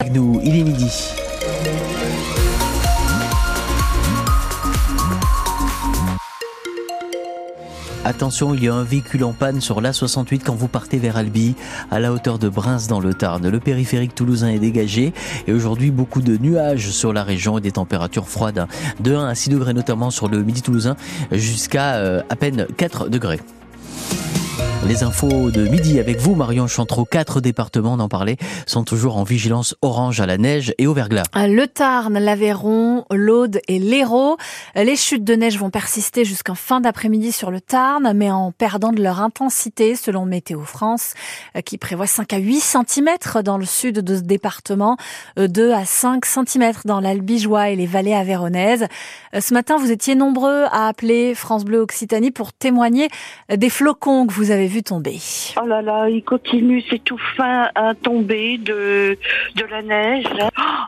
Avec nous, il est midi. Attention, il y a un véhicule en panne sur l'A68 quand vous partez vers Albi, à la hauteur de Bruns dans le Tarn. Le périphérique toulousain est dégagé et aujourd'hui beaucoup de nuages sur la région et des températures froides de 1 à 6 degrés notamment sur le midi toulousain jusqu'à euh, à peine 4 degrés. Les infos de midi avec vous, Marion Chantreau. Quatre départements, d'en parler, sont toujours en vigilance orange à la neige et au verglas. Le Tarn, l'Aveyron, l'Aude et l'Hérault. Les chutes de neige vont persister jusqu'en fin d'après-midi sur le Tarn, mais en perdant de leur intensité, selon Météo France, qui prévoit 5 à 8 cm dans le sud de ce département, 2 à 5 cm dans l'Albigeois et les vallées avéronaises. Ce matin, vous étiez nombreux à appeler France Bleu Occitanie pour témoigner des flocons que vous avez vu tomber. Oh là là, il continue, c'est tout fin à tomber de, de la neige.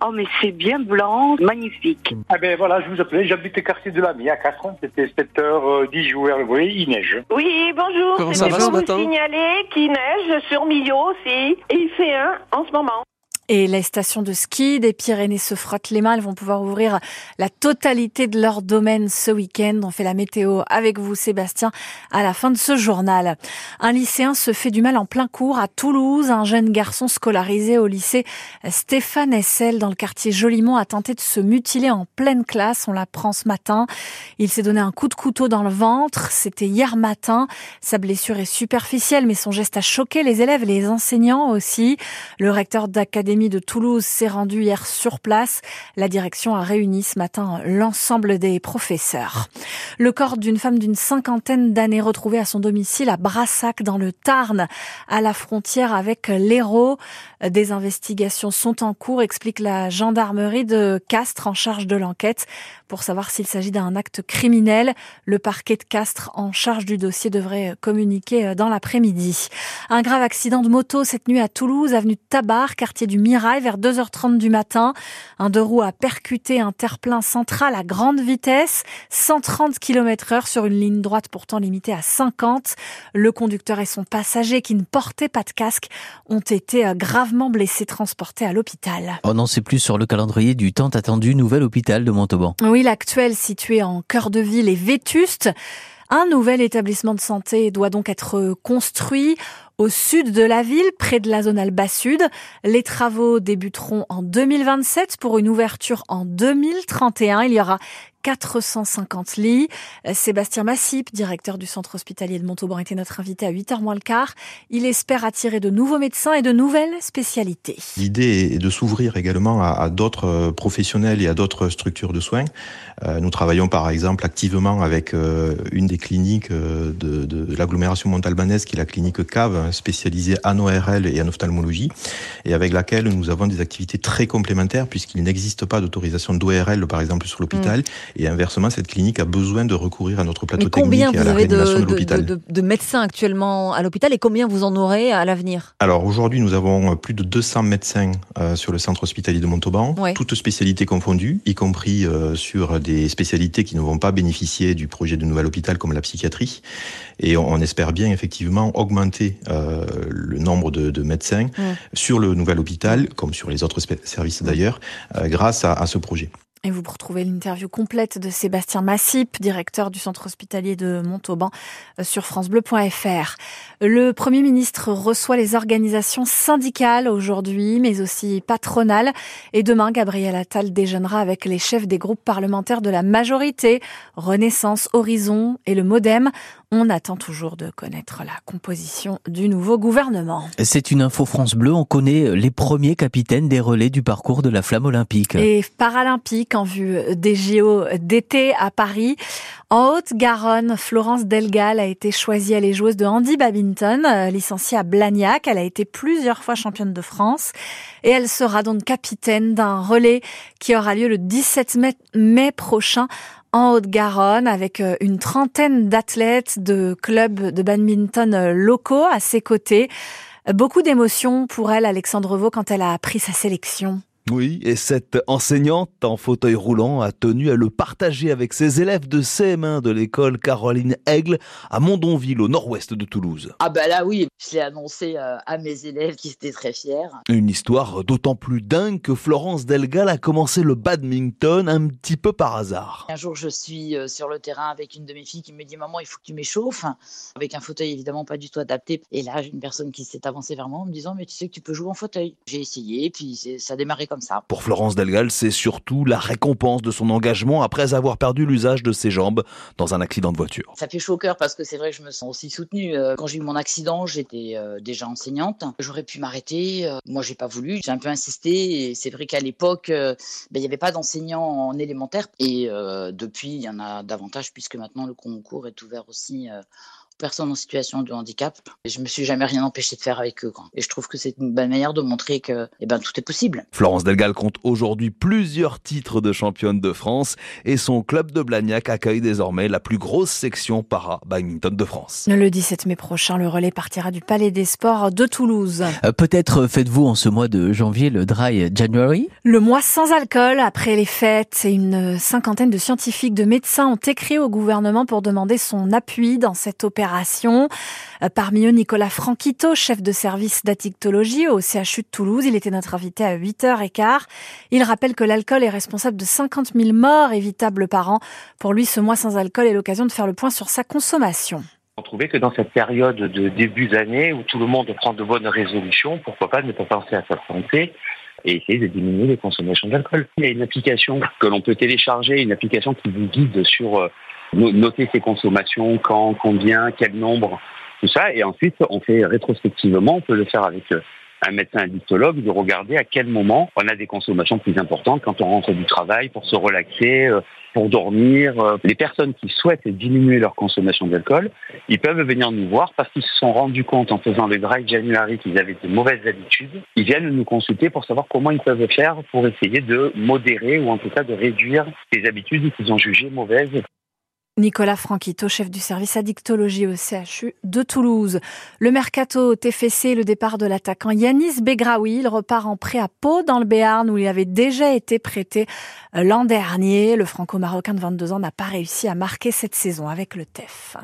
Oh mais c'est bien blanc, magnifique. Ah ben voilà, je vous appelais, j'habite le quartier de la Mie à 4, c'était 7h10 jours, vous voyez, il neige. Oui, bonjour, Comment c'est ça va vous signaler qu'il neige sur Millau aussi, et il fait un en ce moment. Et les stations de ski des Pyrénées se frottent les mains. Elles vont pouvoir ouvrir la totalité de leur domaine ce week-end. On fait la météo avec vous, Sébastien, à la fin de ce journal. Un lycéen se fait du mal en plein cours à Toulouse. Un jeune garçon scolarisé au lycée Stéphane Essel dans le quartier Jolimont a tenté de se mutiler en pleine classe. On l'apprend ce matin. Il s'est donné un coup de couteau dans le ventre. C'était hier matin. Sa blessure est superficielle, mais son geste a choqué les élèves les enseignants aussi. Le recteur d'académie de Toulouse s'est rendu hier sur place. La direction a réuni ce matin l'ensemble des professeurs. Le corps d'une femme d'une cinquantaine d'années retrouvée à son domicile à Brassac dans le Tarn, à la frontière avec l'Hérault. Des investigations sont en cours, explique la gendarmerie de Castres en charge de l'enquête. Pour savoir s'il s'agit d'un acte criminel, le parquet de Castres en charge du dossier devrait communiquer dans l'après-midi. Un grave accident de moto cette nuit à Toulouse, avenue Tabar, quartier du Mirail, vers 2h30 du matin. Un deux roues a percuté un terre-plein central à grande vitesse, 130 km heure sur une ligne droite pourtant limitée à 50. Le conducteur et son passager qui ne portaient pas de casque ont été gravement blessés transportés à l'hôpital. On n'en sait plus sur le calendrier du temps attendu nouvel hôpital de Montauban. Oui, l'actuel situé en cœur de ville est vétuste. Un nouvel établissement de santé doit donc être construit au sud de la ville, près de la zone Alba Sud. Les travaux débuteront en 2027 pour une ouverture en 2031. Il y aura 450 lits. Sébastien Massip, directeur du centre hospitalier de Montauban, était notre invité à 8h moins le quart. Il espère attirer de nouveaux médecins et de nouvelles spécialités. L'idée est de s'ouvrir également à, à d'autres professionnels et à d'autres structures de soins. Euh, nous travaillons par exemple activement avec euh, une des cliniques euh, de, de l'agglomération montalbanaise qui est la clinique CAV, spécialisée en ORL et en ophtalmologie, et avec laquelle nous avons des activités très complémentaires puisqu'il n'existe pas d'autorisation d'ORL par exemple sur l'hôpital. Et inversement, cette clinique a besoin de recourir à notre plateau Mais technique et à vous la avez de, réanimation de, de, l'hôpital. de- de médecins actuellement à l'hôpital et combien vous en aurez à l'avenir? Alors aujourd'hui, nous avons plus de 200 médecins euh, sur le centre hospitalier de Montauban, Ouais. toutes spécialités confondues, y compris euh, sur des spécialités qui ne vont pas bénéficier du projet de nouvel hôpital comme la psychiatrie. Et on, on espère bien effectivement augmenter euh, le nombre de, de médecins Ouais. sur le nouvel hôpital, comme sur les autres services d'ailleurs, grâce à, à ce projet. Et vous retrouvez l'interview complète de Sébastien Massip, directeur du centre hospitalier de Montauban, euh, sur francebleu.fr. Le Premier ministre reçoit les organisations syndicales aujourd'hui, mais aussi patronales. Et demain, Gabriel Attal déjeunera avec les chefs des groupes parlementaires de la majorité, Renaissance, Horizon et le Modem. On attend toujours de connaître la composition du nouveau gouvernement. C'est une info France Bleu. On connaît les premiers capitaines des relais du parcours de la flamme olympique. et paralympique en vue des JO d'été à Paris. En Haute-Garonne, Florence Delgal a été choisie. Elle est joueuse de handi badminton, euh, licenciée à Blagnac. Elle a été plusieurs fois championne de France et elle sera donc capitaine d'un relais qui aura lieu le 17 mai, prochain en Haute-Garonne avec euh, une trentaine d'athlètes de clubs de badminton euh, locaux à ses côtés. Beaucoup d'émotions pour elle, Alexandre Vaux, quand elle a appris sa sélection. Oui, et cette enseignante en fauteuil roulant a tenu à le partager avec ses élèves de CM1 de l'école Caroline Aigle à Mondonville, au nord-ouest de Toulouse. Ah ben là oui, je l'ai annoncé euh, à mes élèves qui étaient très fiers. Une histoire d'autant plus dingue que Florence Delgal a commencé le badminton un petit peu par hasard. Un jour, je suis euh, sur le terrain avec une de mes filles qui me dit Maman, il faut que tu m'échauffes. Avec un fauteuil évidemment pas du tout adapté. Et là, une personne qui s'est avancée vers moi en me disant Mais tu sais que tu peux jouer en fauteuil. J'ai essayé, puis ça a démarré comme ça. Pour Florence Delgal, c'est surtout la récompense de son engagement après avoir perdu l'usage de ses jambes dans un accident de voiture. Ça fait chaud au cœur parce que c'est vrai que je me sens aussi soutenue. Euh, quand j'ai eu mon accident, j'étais euh, déjà enseignante. J'aurais pu m'arrêter. Euh, moi, j'ai pas voulu. J'ai un peu insisté. Et c'est vrai qu'à l'époque, ben, il n'y avait pas d'enseignants en élémentaire. Et depuis, il y en a davantage puisque maintenant le concours est ouvert aussi personnes en situation de handicap. Et je me suis jamais rien empêché de faire avec eux. Et je trouve que c'est une bonne manière de montrer que eh ben, tout est possible. Florence Delgal compte aujourd'hui plusieurs titres de championne de France et son club de Blagnac accueille désormais la plus grosse section para-badminton de France. Le 17 mai prochain, le relais partira du Palais des Sports de Toulouse. Euh, peut-être faites-vous en ce mois de janvier le Dry January? Le mois sans alcool après les fêtes. Une cinquantaine de scientifiques, de médecins ont écrit au gouvernement pour demander son appui dans cette opération euh, parmi eux, Nicolas Franquito, chef de service d'addictologie au CHU de Toulouse. Il était notre invité à 8h15. Il rappelle que l'alcool est responsable de 50 000 morts évitables par an. Pour lui, ce mois sans alcool est l'occasion de faire le point sur sa consommation. On trouvait que dans cette période de début d'année où tout le monde prend de bonnes résolutions, pourquoi pas ne pas penser à sa santé et essayer de diminuer les consommations d'alcool. Il y a une application que l'on peut télécharger, une application qui vous guide sur euh, noter ses consommations, quand, combien, quel nombre, tout ça. Et ensuite, on fait rétrospectivement, on peut le faire avec euh, un médecin addictologue, de regarder à quel moment on a des consommations plus importantes quand on rentre du travail pour se relaxer, euh, pour dormir. Euh. Les personnes qui souhaitent diminuer leur consommation d'alcool, ils peuvent venir nous voir parce qu'ils se sont rendus compte en faisant le dry January qu'ils avaient de mauvaises habitudes. Ils viennent nous consulter pour savoir comment ils peuvent faire pour essayer de modérer ou en tout cas de réduire les habitudes qu'ils ont jugées mauvaises. Nicolas Franquito, chef du service addictologie au CHU de Toulouse. Le mercato TFC, le départ de l'attaquant Yanis Begraoui, il repart en prêt à Pau dans le Béarn où il avait déjà été prêté euh, l'an dernier. Le franco-marocain de 22 ans n'a pas réussi à marquer cette saison avec le TEF.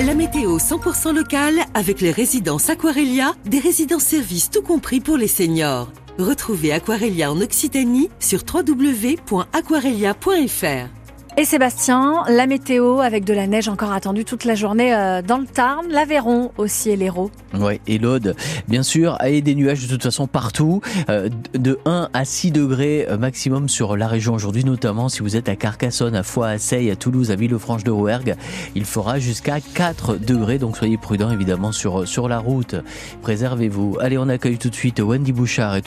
La météo 100% locale avec les résidences Aquarelia, des résidences services tout compris pour les seniors. Retrouvez Aquarelia en Occitanie sur www.aquarelia.fr. Et Sébastien, la météo avec de la neige encore attendue toute la journée euh, dans le Tarn, l'Aveyron aussi et l'Hérault. Oui, et l'Aude, bien sûr, et des nuages de toute façon partout, euh, de 1 à 6 degrés euh, maximum sur la région aujourd'hui, notamment si vous êtes à Carcassonne, à Foix, à Seille, à Toulouse, à Villefranche de Rouergue, il fera jusqu'à 4 degrés, donc soyez prudents évidemment sur, sur la route. Préservez-vous. Allez, on accueille tout de suite Wendy Bouchard et tout